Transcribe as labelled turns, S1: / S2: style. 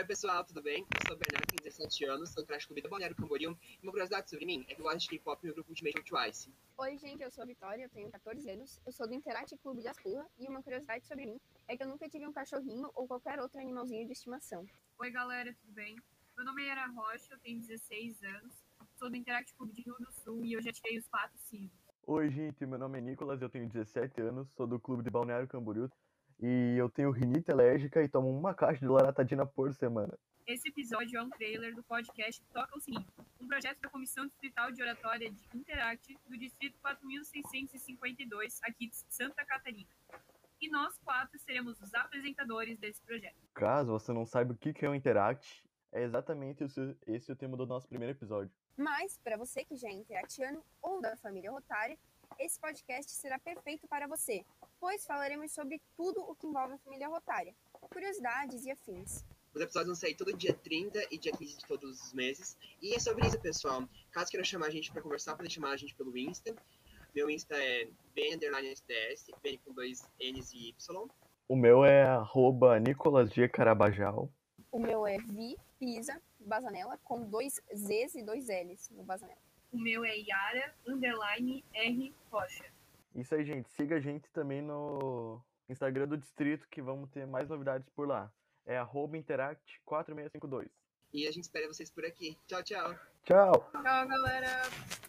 S1: Oi, pessoal, tudo bem? Eu sou o Bernardo, tenho 17 anos, sou do Trash Clube do Balneário Camboriú. E uma curiosidade sobre mim é que eu gosto de K-pop no grupo Ultimate Twice.
S2: Oi, gente, eu sou a Vitória, eu tenho 14 anos, eu sou do Interact Clube de Aspurra e uma curiosidade sobre mim é que eu nunca tive um cachorrinho ou qualquer outro animalzinho de estimação.
S3: Oi, galera, tudo bem? Meu nome é Yara Rocha, eu tenho 16 anos, sou do Interact Clube de Rio do Sul e eu já tirei os quatro sinos.
S4: Oi, gente, meu nome é Nicolas, eu tenho 17 anos, sou do Clube de Balneário Camboriú e eu tenho rinite alérgica e tomo uma caixa de loratadina por semana.
S3: Esse episódio é um trailer do podcast Toca o Sininho, um projeto da Comissão Distrital de Oratória de Interact do Distrito 4652, aqui de Santa Catarina. E nós quatro seremos os apresentadores desse projeto.
S4: Caso você não saiba o que é o Interact, é exatamente esse, esse o tema do nosso primeiro episódio.
S2: Mas, para você que já é interactiano ou da família Rotária, esse podcast será perfeito para você, pois falaremos sobre tudo o que envolve a família Rotária, curiosidades e afins.
S1: Os episódios vão sair todo dia 30 e dia 15 de todos os meses. E é sobre isso, pessoal. Caso queiram chamar a gente para conversar, podem chamar a gente pelo Insta. Meu Insta é b__sds, b com dois N's e Y.
S4: O meu é arroba Nicolas G. Carabajal.
S2: O meu é Vi Pisa Bazanella, com dois Z's e dois L's no Bazanella.
S3: O meu é Yara, underline R Rocha.
S4: Isso aí, gente. Siga a gente também no Instagram do Distrito, que vamos ter mais novidades por lá. É arroba Interact4652.
S1: E a gente espera vocês por aqui. Tchau, tchau.
S4: Tchau!
S3: Tchau, galera!